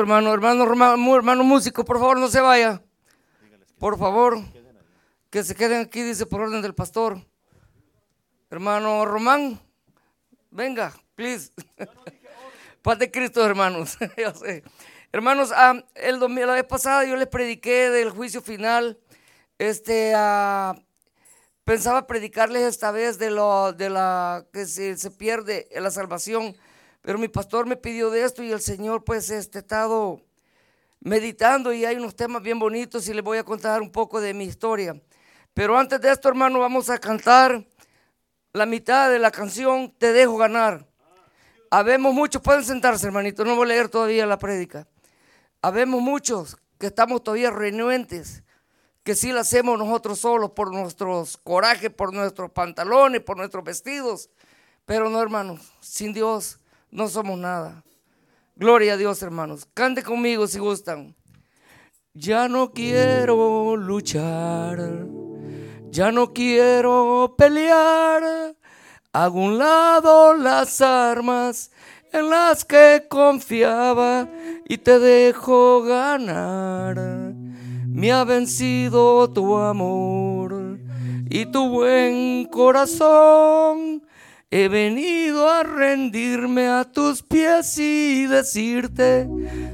hermano, hermano, hermano, hermano músico, por favor, no se vaya. Por favor, que se queden aquí, dice por orden del pastor. Hermano Román, venga, please. Paz de Cristo, hermanos. yo. Hermanos, ah, el domingo, la vez pasada yo les prediqué del juicio final. Este, ah, pensaba predicarles esta vez de lo de la que se, se pierde la salvación, pero mi pastor me pidió de esto y el Señor pues este estado meditando y hay unos temas bien bonitos y les voy a contar un poco de mi historia. Pero antes de esto, hermano, vamos a cantar la mitad de la canción Te dejo ganar. Habemos muchos, pueden sentarse, hermanito, no voy a leer todavía la prédica. Habemos muchos que estamos todavía renuentes que sí lo hacemos nosotros solos por nuestros corajes, por nuestros pantalones, por nuestros vestidos. Pero no, hermanos, sin Dios no somos nada. Gloria a Dios, hermanos. Cante conmigo si gustan. Ya no quiero luchar, ya no quiero pelear. Hago un lado las armas en las que confiaba y te dejo ganar me ha vencido tu amor y tu buen corazón. He venido a rendirme a tus pies y decirte,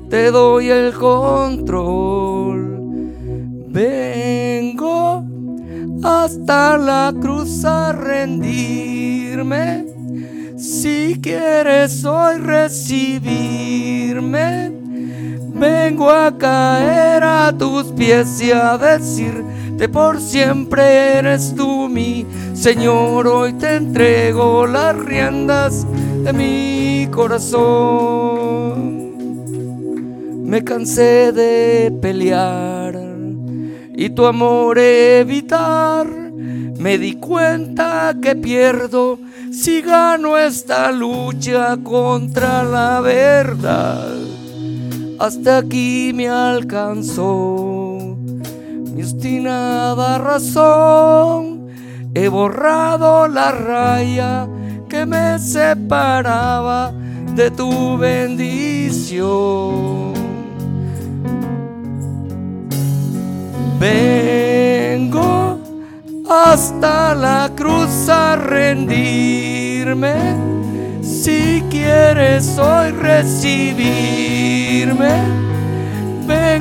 te doy el control. Vengo hasta la cruz a rendirme. Si quieres hoy recibirme, Vengo a caer a tus pies y a por siempre eres tú mi Señor. Hoy te entrego las riendas de mi corazón. Me cansé de pelear y tu amor evitar. Me di cuenta que pierdo si gano esta lucha contra la verdad hasta aquí me alcanzó mi obstinada razón. He borrado la raya que me separaba de tu bendición. Vengo hasta la cruz a rendirme si quieres hoy recibirme,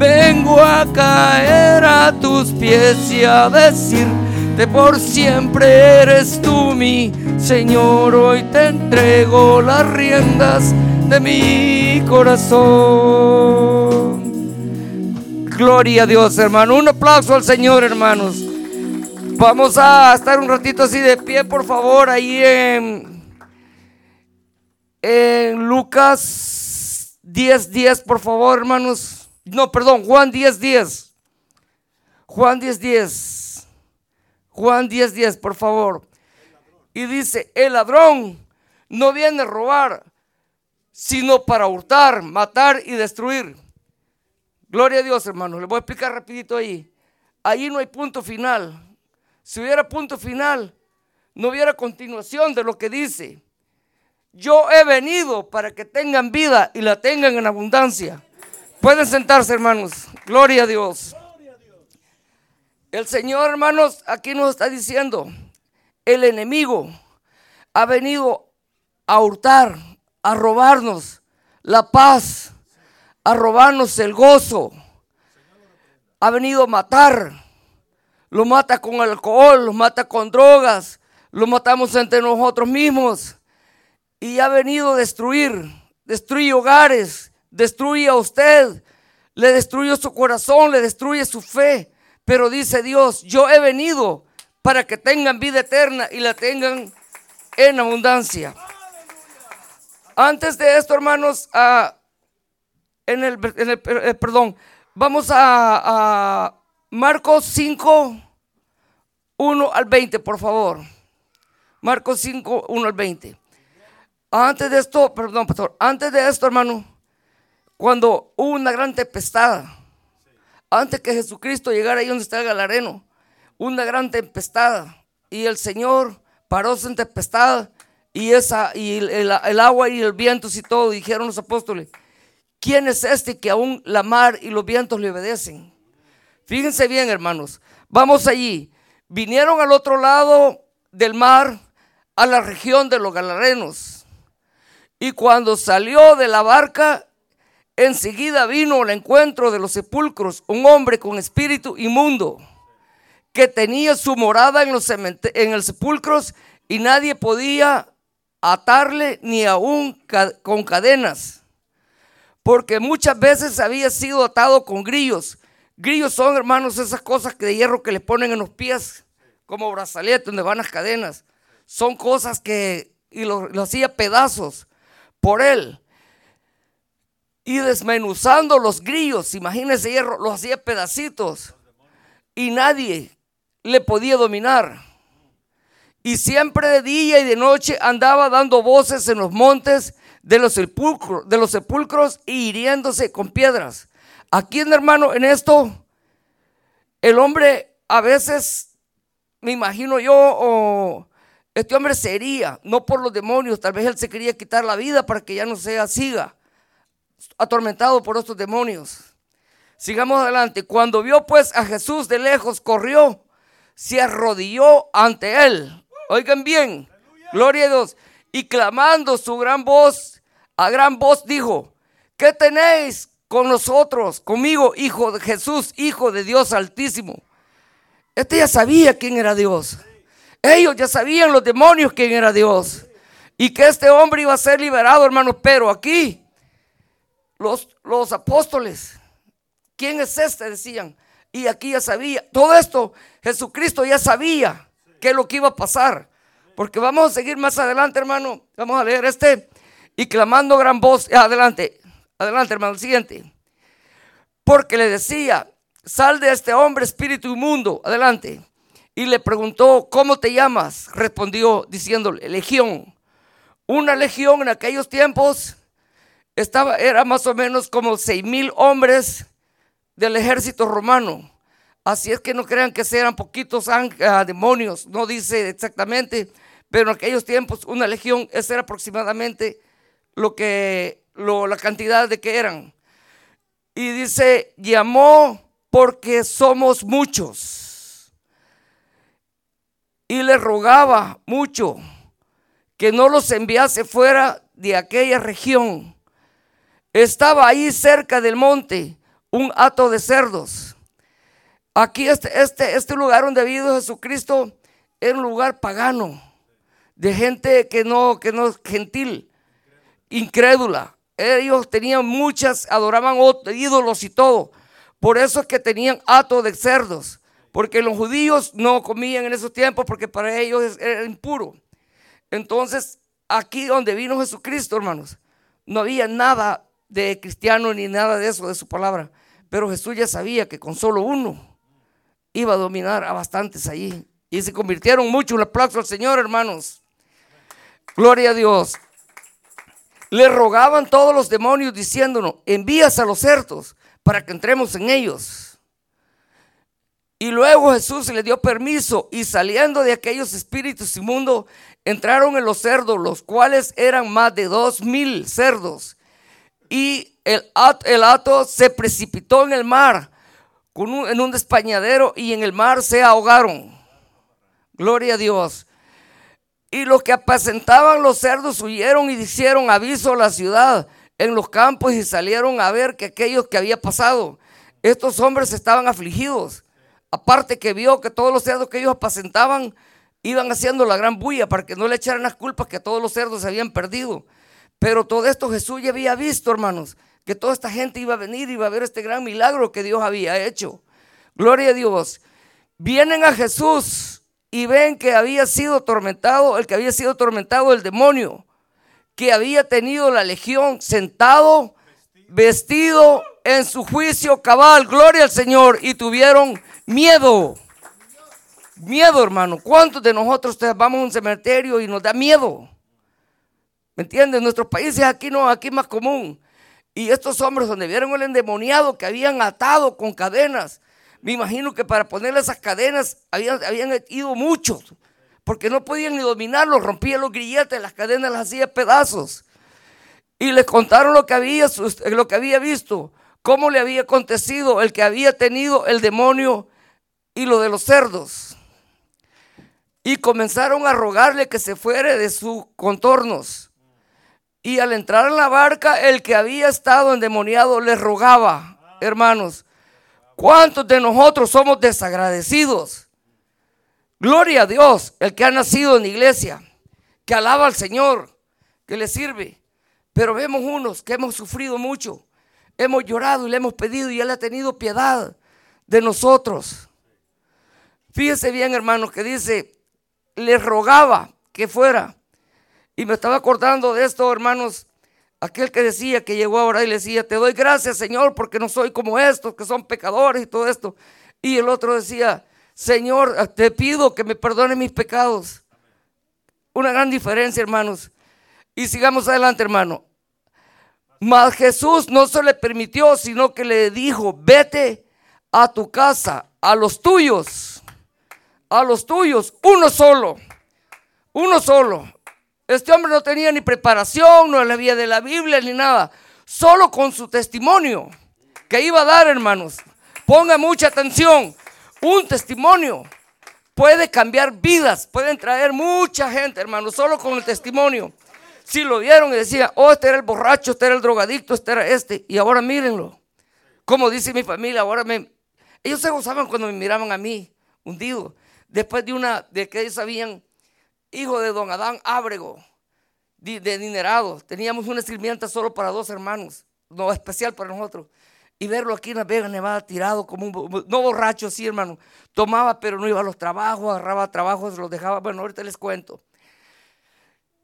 vengo a caer a tus pies y a decirte por siempre eres tú mi Señor. Hoy te entrego las riendas de mi corazón. Gloria a Dios, hermano. Un aplauso al Señor, hermanos. Vamos a estar un ratito así de pie, por favor, ahí en, en Lucas 10, 10, por favor, hermanos. No, perdón, Juan 10, 10. Juan 10, 10. Juan 10, 10, por favor. Y dice, el ladrón no viene a robar, sino para hurtar, matar y destruir. Gloria a Dios, hermanos. Le voy a explicar rapidito ahí. Ahí no hay punto final. Si hubiera punto final, no hubiera continuación de lo que dice. Yo he venido para que tengan vida y la tengan en abundancia. Pueden sentarse, hermanos. Gloria a Dios. El Señor, hermanos, aquí nos está diciendo, el enemigo ha venido a hurtar, a robarnos la paz, a robarnos el gozo. Ha venido a matar. Lo mata con alcohol, lo mata con drogas, lo matamos entre nosotros mismos y ha venido a destruir. Destruye hogares, destruye a usted, le destruye su corazón, le destruye su fe. Pero dice Dios, yo he venido para que tengan vida eterna y la tengan en abundancia. Antes de esto, hermanos, en, el, eh, perdón, vamos a, Marcos 5, 1 al 20, por favor. Marcos 5, 1 al 20. Antes de esto, perdón, pastor, antes de esto, hermano, cuando hubo una gran tempestad, antes que Jesucristo llegara ahí donde está el galareno, una gran tempestad, y el Señor paró en tempestad, y, esa, y el, agua y el viento y todo, dijeron los apóstoles, ¿quién es este que aún la mar y los vientos le obedecen? Fíjense bien, hermanos, vamos allí. Vinieron al otro lado del mar, a la región de los Galarenos. Y cuando salió de la barca, enseguida vino al encuentro de los sepulcros un hombre con espíritu inmundo, que tenía su morada en los, en el sepulcros y nadie podía atarle ni aún con cadenas, porque muchas veces había sido atado con grillos. Grillos son, hermanos, esas cosas de hierro que le ponen en los pies, como brazalete, donde van las cadenas. Son cosas que, y lo, lo hacía pedazos por él. Y desmenuzando los grillos, imagínense hierro, los hacía pedacitos. Y nadie le podía dominar. Y siempre de día y de noche andaba dando voces en los montes de los sepulcros, de los sepulcros y hiriéndose con piedras. Aquí, hermano, en esto, el hombre a veces, me imagino yo, o este hombre sería, no por los demonios, tal vez él se quería quitar la vida para que ya no sea siga, atormentado por estos demonios. Sigamos adelante. Cuando vio pues a Jesús de lejos, corrió, se arrodilló ante él Oigan bien, gloria a Dios. Y clamando su gran voz, a gran voz dijo, ¿qué tenéis con nosotros, conmigo, hijo de Jesús, hijo de Dios altísimo? Este ya sabía quién era Dios. Ellos ya sabían los demonios quién era Dios. Y que este hombre iba a ser liberado, hermanos. Pero aquí, los, los apóstoles, ¿quién es este? Decían. Y aquí ya sabía. Todo esto, Jesucristo ya sabía qué es lo que iba a pasar. Porque vamos a seguir más adelante, hermano. Vamos a leer este. Y clamando gran voz. Adelante, adelante, hermano. siguiente. Porque le decía, sal de este hombre, espíritu inmundo. Adelante. Y le preguntó, ¿cómo te llamas? Respondió diciéndole, legión. Una legión en aquellos tiempos estaba, era más o menos como seis mil hombres del ejército romano. Así es que no crean que sean poquitos ah, demonios, no dice exactamente, pero en aquellos tiempos una legión, era aproximadamente lo que, la cantidad de que eran. Y dice, llamó porque somos muchos. Y le rogaba mucho que no los enviase fuera de aquella región. Estaba ahí cerca del monte un hato de cerdos Aquí este, este, este lugar donde vivido Jesucristo era un lugar pagano, de gente que no, que no es gentil, incrédula. Ellos tenían muchas, adoraban ídolos y todo. Por eso es que tenían hato de cerdos, porque los judíos no comían en esos tiempos porque para ellos era impuro. Entonces, aquí donde vino Jesucristo, hermanos, no había nada de cristiano ni nada de eso, de su palabra. Pero Jesús ya sabía que con solo uno iba a dominar a bastantes allí. Y se convirtieron mucho. Un aplauso al Señor, hermanos. Gloria a Dios. Le rogaban todos los demonios diciéndonos, envías a los cerdos para que entremos en ellos. Y luego Jesús le dio permiso y saliendo de aquellos espíritus inmundos, entraron en los cerdos, los cuales eran más de dos mil cerdos. Y el, el hato se precipitó en el mar en un despañadero y en el mar se ahogaron. Gloria a Dios. Y los que apacentaban los cerdos huyeron y hicieron aviso a la ciudad en los campos y salieron a ver que aquellos que había pasado, estos hombres estaban afligidos. Aparte que vio que todos los cerdos que ellos apacentaban iban haciendo la gran bulla para que no le echaran las culpas que todos los cerdos se habían perdido. Pero todo esto Jesús ya había visto, hermanos que toda esta gente iba a venir y iba a ver este gran milagro que Dios había hecho. Gloria a Dios. Vienen a Jesús y ven que había sido atormentado, el que había sido atormentado el demonio, que había tenido la legión sentado, vestido en su juicio cabal, gloria al Señor, y tuvieron miedo. Miedo, hermano. ¿Cuántos de nosotros vamos a un cementerio y nos da miedo? ¿Me entiendes? En nuestros países aquí no, aquí más común. Y estos hombres donde vieron el endemoniado que habían atado con cadenas, me imagino que para ponerle esas cadenas habían, habían ido muchos, porque no podían ni dominarlos, rompían los grilletes, las cadenas las hacía pedazos. Y les contaron lo que había, lo que había visto, cómo le había acontecido el que había tenido el demonio y lo de los cerdos. Y comenzaron a rogarle que se fuere de sus contornos. Y al entrar en la barca, el que había estado endemoniado le rogaba, hermanos, ¿cuántos de nosotros somos desagradecidos? Gloria a Dios, el que ha nacido en iglesia, que alaba al Señor, que le sirve. Pero vemos unos que hemos sufrido mucho, hemos llorado y le hemos pedido y Él ha tenido piedad de nosotros. Fíjese bien, hermanos, que dice, le rogaba que fuera. Y me estaba acordando de esto, hermanos, aquel que decía que llegó ahora y le decía, te doy gracias, Señor, porque no soy como estos que son pecadores y todo esto. Y el otro decía, Señor, te pido que me perdone mis pecados. Una gran diferencia, hermanos. Y sigamos adelante, hermano. Mas Jesús no se le permitió, sino que le dijo, vete a tu casa, a los tuyos, a los tuyos, uno solo, uno solo. Este hombre no tenía ni preparación, no había de la Biblia ni nada, solo con su testimonio que iba a dar, hermanos. Ponga mucha atención, un testimonio puede cambiar vidas, pueden traer mucha gente, hermanos, solo con el testimonio. Si lo vieron y decían, oh, este era el borracho, este era el drogadicto, este era este. Y ahora mírenlo. Como dice mi familia, ahora me... Ellos se gozaban cuando me miraban a mí, hundido. Después de una, de que ellos sabían, hijo de don Adán Ábrego, de, dinerado. Teníamos una sirvienta solo para dos hermanos, no especial para nosotros. Y verlo aquí en la Vega Nevada tirado como un, no borracho, sí, hermano. Tomaba, pero no iba a los trabajos, agarraba trabajos, los dejaba. Bueno, ahorita les cuento.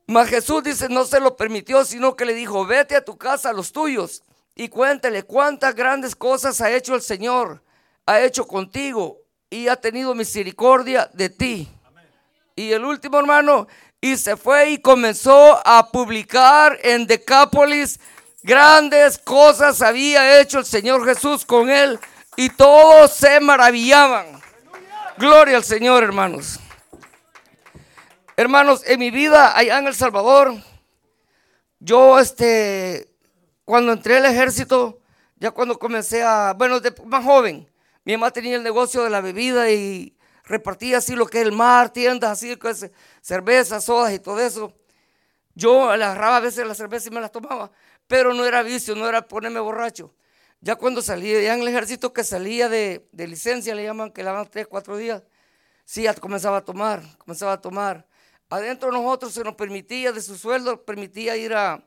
Mas Jesús dice, no se lo permitió, sino que le dijo, vete a tu casa a los tuyos y cuéntale cuántas grandes cosas ha hecho el Señor, ha hecho contigo y ha tenido misericordia de ti. Y el último hermano, y se fue y comenzó a publicar en Decápolis grandes cosas había hecho el Señor Jesús con él y todos se maravillaban. Gloria al Señor, hermanos. Hermanos, en mi vida allá en El Salvador, yo este, cuando entré al ejército, ya cuando comencé a, bueno, más joven, mi mamá tenía el negocio de la bebida y repartía así lo que es el mar, tiendas así, cervezas, sodas y todo eso. Yo agarraba a veces la cerveza y me las tomaba, pero no era vicio, no era ponerme borracho. Ya cuando salía, ya en el ejército que salía de, de licencia, le llaman que le daban tres, cuatro días, sí, ya comenzaba a tomar, comenzaba a tomar adentro de nosotros se nos permitía, de su sueldo, permitía ir a,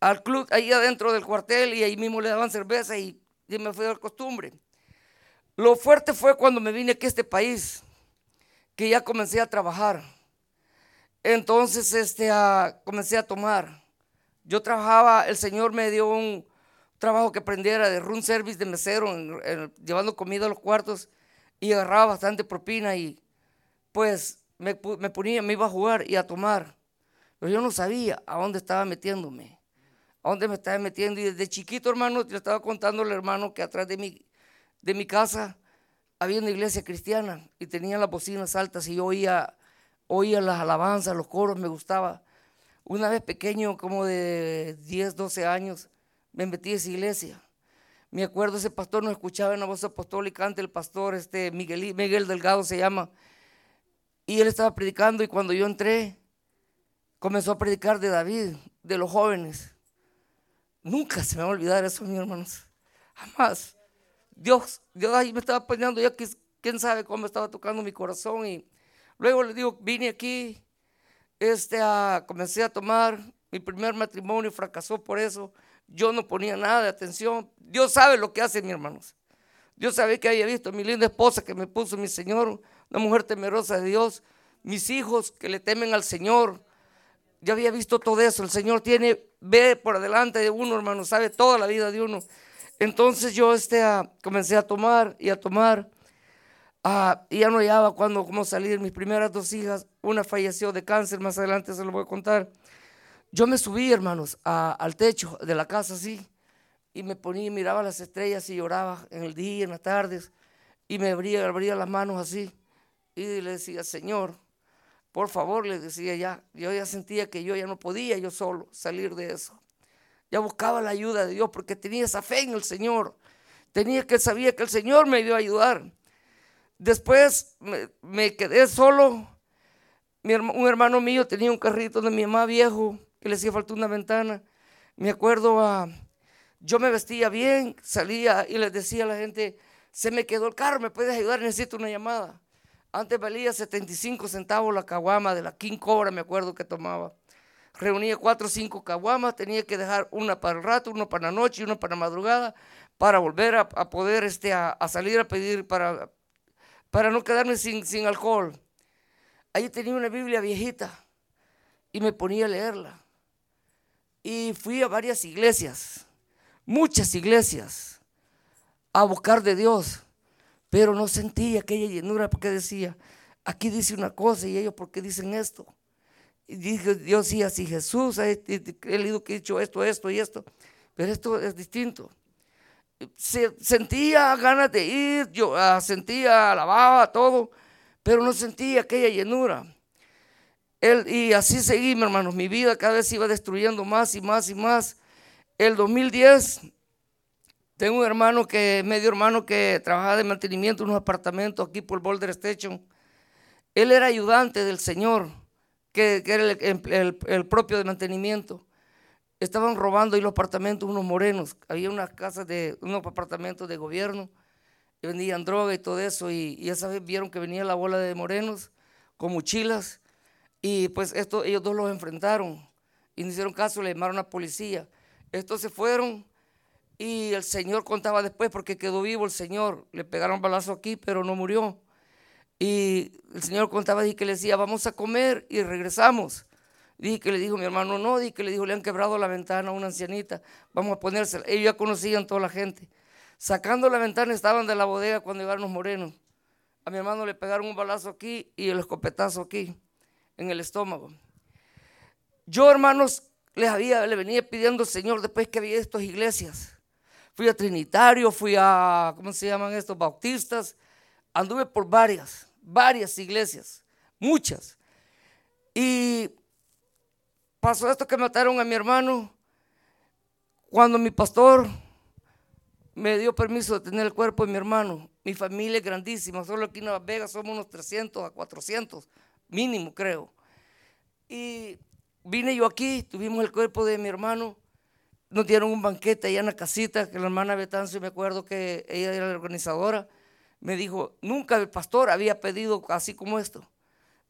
al club ahí adentro del cuartel y ahí mismo le daban cerveza y, me fui a la costumbre. Lo fuerte fue cuando me vine aquí a este país, que ya comencé a trabajar. Entonces este, comencé a tomar. Yo trabajaba, el Señor me dio un trabajo que aprendiera de room service de mesero, llevando comida a los cuartos y agarraba bastante propina y pues me, ponía, me iba a jugar y a tomar. Pero yo no sabía a dónde estaba metiéndome, a dónde me estaba metiendo. Y desde chiquito, hermano, yo estaba contando al hermano que atrás de mi, de mi casa había una iglesia cristiana y tenían las bocinas altas y yo oía, oía las alabanzas, los coros, me gustaba. Una vez pequeño, como de 10, 12 años, me metí a esa iglesia. Me acuerdo, ese pastor nos escuchaba en voz apostólica ante el pastor, este Miguel, Miguel Delgado se llama. Y él estaba predicando y cuando yo entré, comenzó a predicar de David, de los jóvenes. Nunca se me va a olvidar eso, mis hermanos. Jamás. Dios, Dios ahí me estaba poniendo, ya quién sabe cómo estaba tocando mi corazón. Y luego le digo, vine aquí, este, comencé a tomar. Mi primer matrimonio fracasó por eso. Yo no ponía nada de atención. Dios sabe lo que hace, mis hermanos. Dios sabe que había visto a mi linda esposa que me puso mi Señor una mujer temerosa de Dios, mis hijos que le temen al Señor. Ya había visto todo eso. El Señor tiene, ve por adelante de uno, hermano, sabe toda la vida de uno. Entonces yo este, ah, comencé a tomar y a tomar. Ah, y ya no hallaba cuando cómo salir. Mis primeras dos hijas, una falleció de cáncer, más adelante se lo voy a contar. Yo me subí, hermanos, al techo de la casa así, y me ponía, miraba las estrellas y lloraba en el día, en las tardes, y me abría, abría las manos así, y le decía, Señor, por favor, le decía ya, yo ya sentía que yo ya no podía yo solo salir de eso. Ya buscaba la ayuda de Dios porque tenía esa fe en el Señor. Tenía que sabía que el Señor me iba a ayudar. Después me, quedé solo. un hermano mío tenía un carrito de mi mamá viejo que le hacía falta una ventana. Me acuerdo, a, yo me vestía bien, salía y les decía a la gente, se me quedó el carro, ¿me puedes ayudar? Necesito una llamada. Antes valía 75 centavos la caguama de la King Cobra, me acuerdo que tomaba. Reunía cuatro o cinco caguamas, tenía que dejar una para el rato, una para la noche y una para la madrugada, para volver a, poder este, a salir a pedir para, para no quedarme sin, sin alcohol. Ahí tenía una Biblia viejita y me ponía a leerla. Y fui a varias iglesias, muchas iglesias, a buscar de Dios, pero no sentía aquella llenura porque decía, aquí dice una cosa y ellos porque dicen esto. Y dije, Dios sí, así Jesús, he leído que he dicho esto, esto y esto, pero esto es distinto sentía ganas de ir, yo ah, sentía, alababa todo, pero no sentía aquella llenura. Él, y así seguí, hermanos, mi vida cada vez iba destruyendo más y más y más. El 2010, tengo un hermano que, medio hermano que trabajaba de mantenimiento en unos apartamentos aquí por Boulder Station. Él era ayudante del Señor, que, era el propio de mantenimiento estaban robando ahí los apartamentos unos morenos. Había unas casas de, unos apartamentos de gobierno, y vendían droga y todo eso, y, y esa vez vieron que venía la bola de morenos con mochilas, y pues esto, ellos dos los enfrentaron, y no hicieron caso, le llamaron a la policía. Estos se fueron, y el Señor contaba después, porque quedó vivo el Señor, le pegaron balazo aquí, pero no murió. Y el Señor contaba y que le decía, vamos a comer y regresamos. Dije que le dijo mi hermano, no, dije que le dijo, le han quebrado la ventana a una ancianita, vamos a ponérsela. Ellos ya conocían toda la gente. Sacando la ventana estaban de la bodega cuando llegaron los morenos. A mi hermano le pegaron un balazo aquí y el escopetazo aquí, en el estómago. Yo, hermanos, les había, le venía pidiendo al Señor después que había estas iglesias. Fui a Trinitario, fui a, ¿cómo se llaman estos? Bautistas. Anduve por varias, varias iglesias, muchas. Y pasó esto que mataron a mi hermano. Cuando mi pastor me dio permiso de tener el cuerpo de mi hermano, mi familia es grandísima, solo aquí en Las Vegas somos unos 300 a 400, mínimo creo. Y vine yo aquí, tuvimos el cuerpo de mi hermano, nos dieron un banquete allá en la casita, que la hermana Betancio, me acuerdo que ella era la organizadora, me dijo, nunca el pastor había pedido así como esto.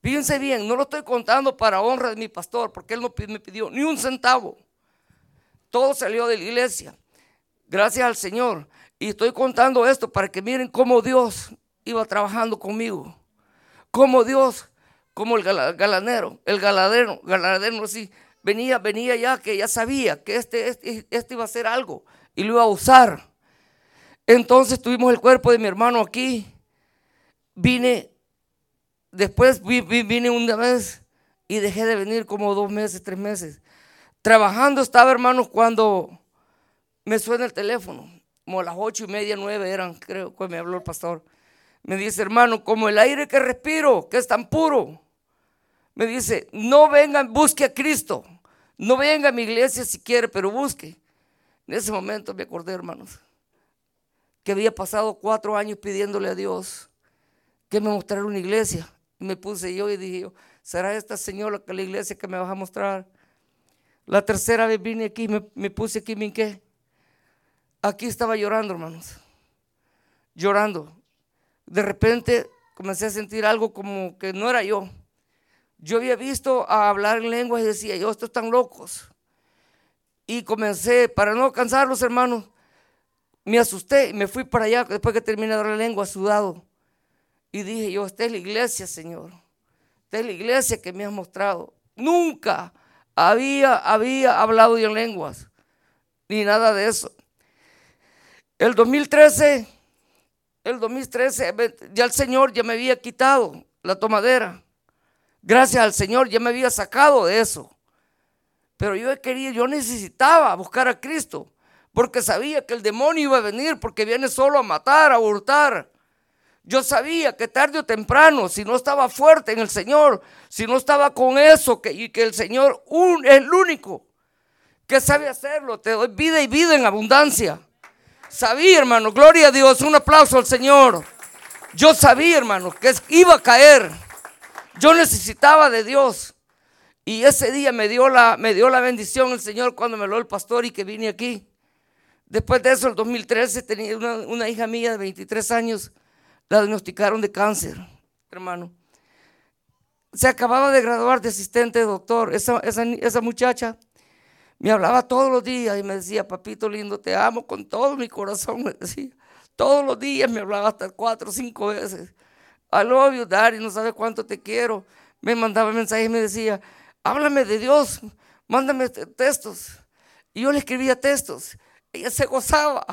Fíjense bien, no lo estoy contando para honra de mi pastor, porque él no me pidió ni un centavo. Todo salió de la iglesia. Gracias al Señor. Y estoy contando esto para que miren cómo Dios iba trabajando conmigo. Cómo Dios, como el galanero, el galadero, galadero así, venía, venía ya que ya sabía que este, este, este iba a hacer algo y lo iba a usar. Entonces tuvimos el cuerpo de mi hermano aquí. Vine Después vine una vez y dejé de venir como dos meses, tres meses. Trabajando estaba, hermanos, cuando me suena el teléfono, como las ocho y media, nueve eran, creo que me habló el pastor. Me dice, hermano, como el aire que respiro, que es tan puro. Me dice, no vengan, busque a Cristo. No venga a mi iglesia si quiere, pero busque. En ese momento me acordé, hermanos, que había pasado cuatro años pidiéndole a Dios que me mostrara una iglesia me puse yo y dije ¿será esta señora que la iglesia que me vas a mostrar? La tercera vez vine aquí, me, puse aquí, me qué. Aquí estaba llorando, hermanos. Llorando. De repente comencé a sentir algo como que no era yo. Yo había visto a hablar en lenguas y decía, yo, estos están locos. Y comencé, para no cansarlos, hermanos, me asusté y me fui para allá después que terminé de la lengua, sudado. Y dije yo, esta es la iglesia, Señor. Esta es la iglesia que me has mostrado. Nunca había, había hablado en lenguas, ni nada de eso. El 2013, el 2013, ya el Señor ya me había quitado la tomadera. Gracias al Señor ya me había sacado de eso. Pero yo quería, yo necesitaba buscar a Cristo, porque sabía que el demonio iba a venir, porque viene solo a matar, a hurtar. Yo sabía que tarde o temprano, si no estaba fuerte en el Señor, si no estaba con eso, que, y que el Señor es el único que sabe hacerlo, te doy vida y vida en abundancia. Sabía, hermano, gloria a Dios, un aplauso al Señor. Yo sabía, hermano, que iba a caer. Yo necesitaba de Dios. Y ese día me dio la, me dio la bendición el Señor cuando me lo el pastor y que vine aquí. Después de eso, el 2013, tenía una, hija mía de 23 años, la diagnosticaron de cáncer, hermano. Se acababa de graduar de asistente de doctor. Esa, esa, esa muchacha me hablaba todos los días y me decía, papito lindo, te amo con todo mi corazón, decía. Todos los días me hablaba hasta cuatro o cinco veces. I love you, Daddy, no sabes cuánto te quiero. Me mandaba mensajes y me decía, háblame de Dios, mándame textos. Y yo le escribía textos. Ella se gozaba,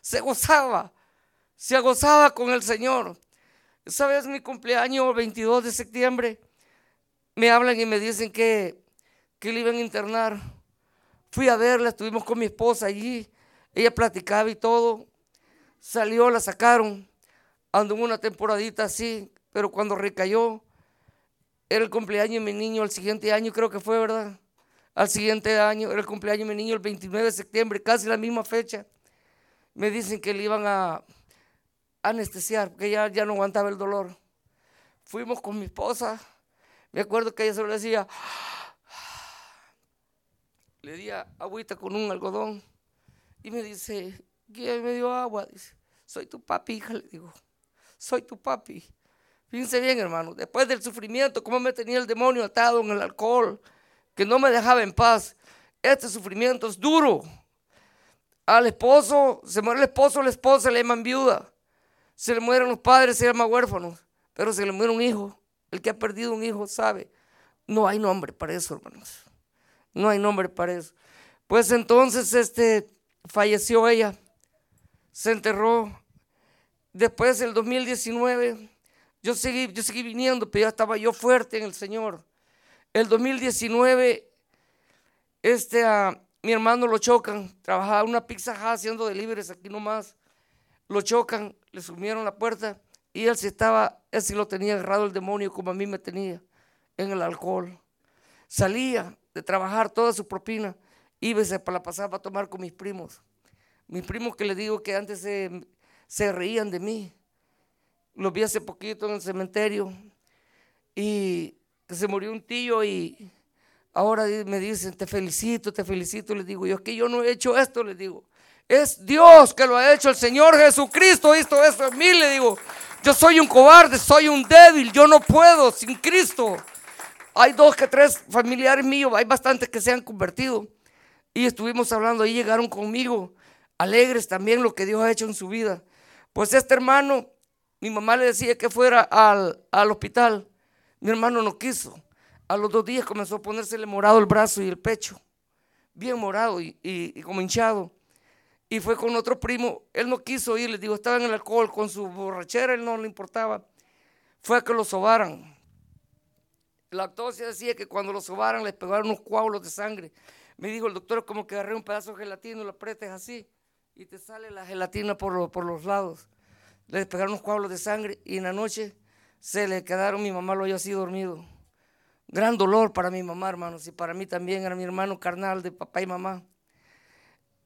se gozaba, se gozaba con el Señor. Esa vez mi cumpleaños, 22 de septiembre, me hablan y me dicen que, que le iban a internar. Fui a verla, estuvimos con mi esposa allí, ella platicaba y todo. Salió, la sacaron, anduvo una temporadita así, pero cuando recayó, era el cumpleaños de mi niño, el siguiente año creo que fue, ¿verdad? Al siguiente año, era el cumpleaños de mi niño el 29 de septiembre, casi la misma fecha. Me dicen que le iban a anestesiar, porque ya, ya no aguantaba el dolor. Fuimos con mi esposa, me acuerdo que ella solo decía, le di agüita con un algodón y me dice, ¿quién me dio agua? Dice, soy tu papi, hija, le digo, soy tu papi. Fíjense bien, hermano, después del sufrimiento, cómo me tenía el demonio atado en el alcohol, que no me dejaba en paz. Este sufrimiento es duro. Al esposo, se muere el esposo, la esposa le llaman viuda. Se le mueren los padres, se llama huérfano. Pero se le muere un hijo. El que ha perdido un hijo sabe. No hay nombre para eso, hermanos. No hay nombre para eso. Pues entonces, este, falleció ella. Se enterró. Después del 2019 yo seguí, yo seguí viniendo, pero ya estaba yo fuerte en el Señor. El 2019, este, a mi hermano lo chocan, trabajaba una pizza haciendo deliveries aquí nomás. Lo chocan, le sumieron la puerta y él sí estaba, él sí lo tenía agarrado el demonio como a mí me tenía en el alcohol. Salía de trabajar toda su propina, iba y se la pasaba a tomar con mis primos. Mis primos que le digo que antes se, se reían de mí lo vi hace poquito en el cementerio y se murió un tío y ahora me dicen, te felicito, te felicito. Le digo, yo es que yo no he hecho esto, le digo. Es Dios que lo ha hecho, el Señor Jesucristo hizo eso en mí, le digo. Yo soy un cobarde, soy un débil, yo no puedo sin Cristo. Hay dos que tres familiares míos, hay bastantes que se han convertido. Y estuvimos hablando, ahí llegaron conmigo, alegres también lo que Dios ha hecho en su vida. Pues este hermano mi mamá le decía que fuera al, hospital. Mi hermano no quiso. A los dos días comenzó a ponérsele morado el brazo y el pecho. Bien morado y, como hinchado. Y fue con otro primo. Él no quiso ir. Le digo, estaba en el alcohol con su borrachera. Él no le importaba. Fue a que lo sobaran. La autopsia decía que cuando lo sobaran les pegaron unos coágulos de sangre. Me dijo el doctor, como que agarré un pedazo de gelatina y lo apretes así. Y te sale la gelatina por, por los lados le pegaron unos coágulos de sangre y en la noche se le quedaron, mi mamá lo había así dormido. Gran dolor para mi mamá, hermanos, y para mí también, era mi hermano carnal de papá y mamá.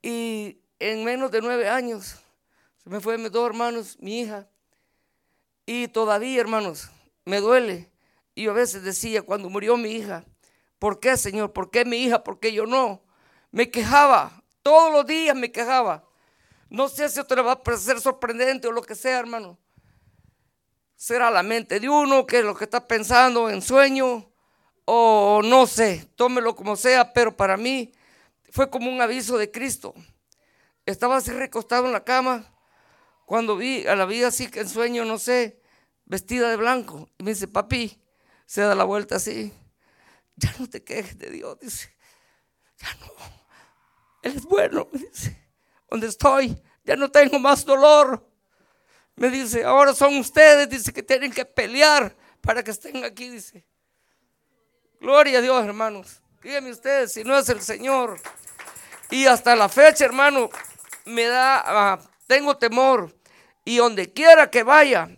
Y en menos de nueve años, se me fue dos hermanos, mi hija, y todavía, hermanos, me duele. Y a veces decía, cuando murió mi hija, ¿por qué, Señor? ¿Por qué mi hija? ¿Por qué yo no? Me quejaba, todos los días me quejaba. No sé si esto le va a parecer sorprendente o lo que sea, hermano. Será la mente de uno, que es lo que está pensando en sueño, o no sé, tómelo como sea, pero para mí fue como un aviso de Cristo. Estaba así recostado en la cama cuando vi a la vida así que en sueño, no sé, vestida de blanco. Y me dice, papi, se da la vuelta así. Ya no te quejes de Dios, dice. Ya no. Él es bueno, me dice donde estoy, ya no tengo más dolor. Me dice, ahora son ustedes, dice que tienen que pelear para que estén aquí, dice. Gloria a Dios, hermanos. Díganme ustedes si no es el Señor. Y hasta la fecha, hermano, me da, ah, tengo temor. Y donde quiera que vaya,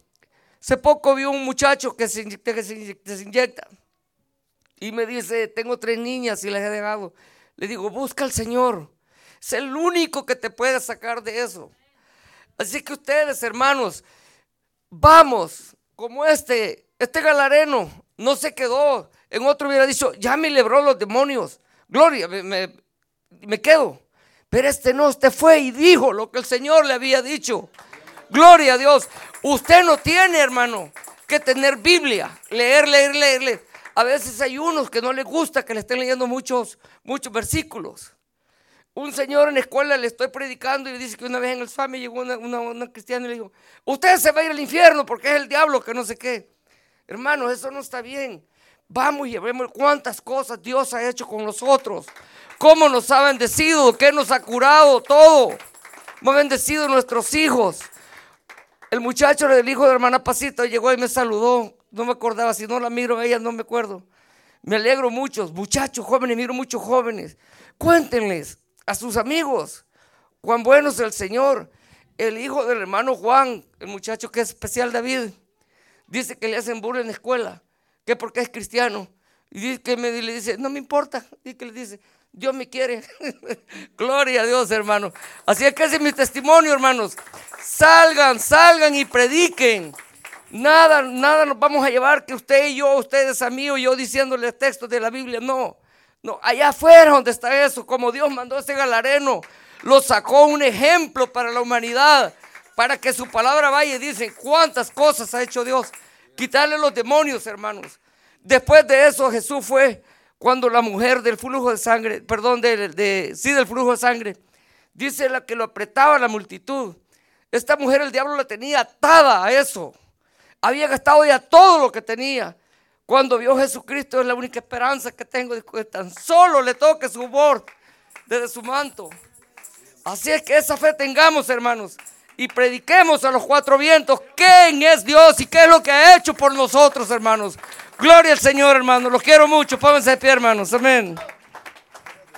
hace poco vi un muchacho que se, que se inyecta. Y me dice, tengo tres niñas y las he dejado. Le digo, busca al Señor. Es el único que te puede sacar de eso. Así que ustedes, hermanos, vamos, como este, este galareno no se quedó. En otro hubiera dicho, ya me libró los demonios. Gloria, me, quedo. Pero este no, este fue y dijo lo que el Señor le había dicho. Gloria a Dios. Usted no tiene, hermano, que tener Biblia, leer, leer, leer, leer. A veces hay unos que no les gusta que le estén leyendo muchos, muchos versículos. Un señor en la escuela le estoy predicando y dice que una vez en el FAMI llegó una, cristiana y le dijo, usted se va a ir al infierno porque es el diablo que no sé qué. Hermanos, eso no está bien. Vamos y vemos cuántas cosas Dios ha hecho con nosotros. Cómo nos ha bendecido, qué nos ha curado, todo. Hemos bendecido a nuestros hijos. El muchacho del hijo de hermana Pasita llegó y me saludó. No me acordaba, si no la miro a ella no me acuerdo. Me alegro mucho, muchachos jóvenes, miro muchos jóvenes. Cuéntenles a sus amigos cuán bueno es el Señor. El hijo del hermano Juan, el muchacho que es especial David, dice que le hacen burla en la escuela, que porque es cristiano. Y dice que me, le dice, no me importa. Y que le dice, Dios me quiere. Gloria a Dios, hermano. Así es que ese es mi testimonio, hermanos. Salgan, salgan y prediquen. Nada, nada nos vamos a llevar que usted y yo, ustedes a mí o yo diciéndole textos de la Biblia. No. No, allá afuera donde está eso, como Dios mandó a ese galareno, lo sacó un ejemplo para la humanidad, para que su palabra vaya y dicen cuántas cosas ha hecho Dios. Quitarle los demonios, hermanos. Después de eso Jesús fue cuando la mujer del flujo de sangre, perdón, de, sí, del flujo de sangre, dice la que lo apretaba la multitud. Esta mujer el diablo la tenía atada a eso. Había gastado ya todo lo que tenía. Cuando vio a Jesucristo es la única esperanza que tengo tan solo le toque su borde desde su manto. Así es que esa fe tengamos, hermanos, y prediquemos a los cuatro vientos quién es Dios y qué es lo que ha hecho por nosotros, hermanos. Gloria al Señor, hermanos. Los quiero mucho. Pónganse de pie, hermanos. Amén.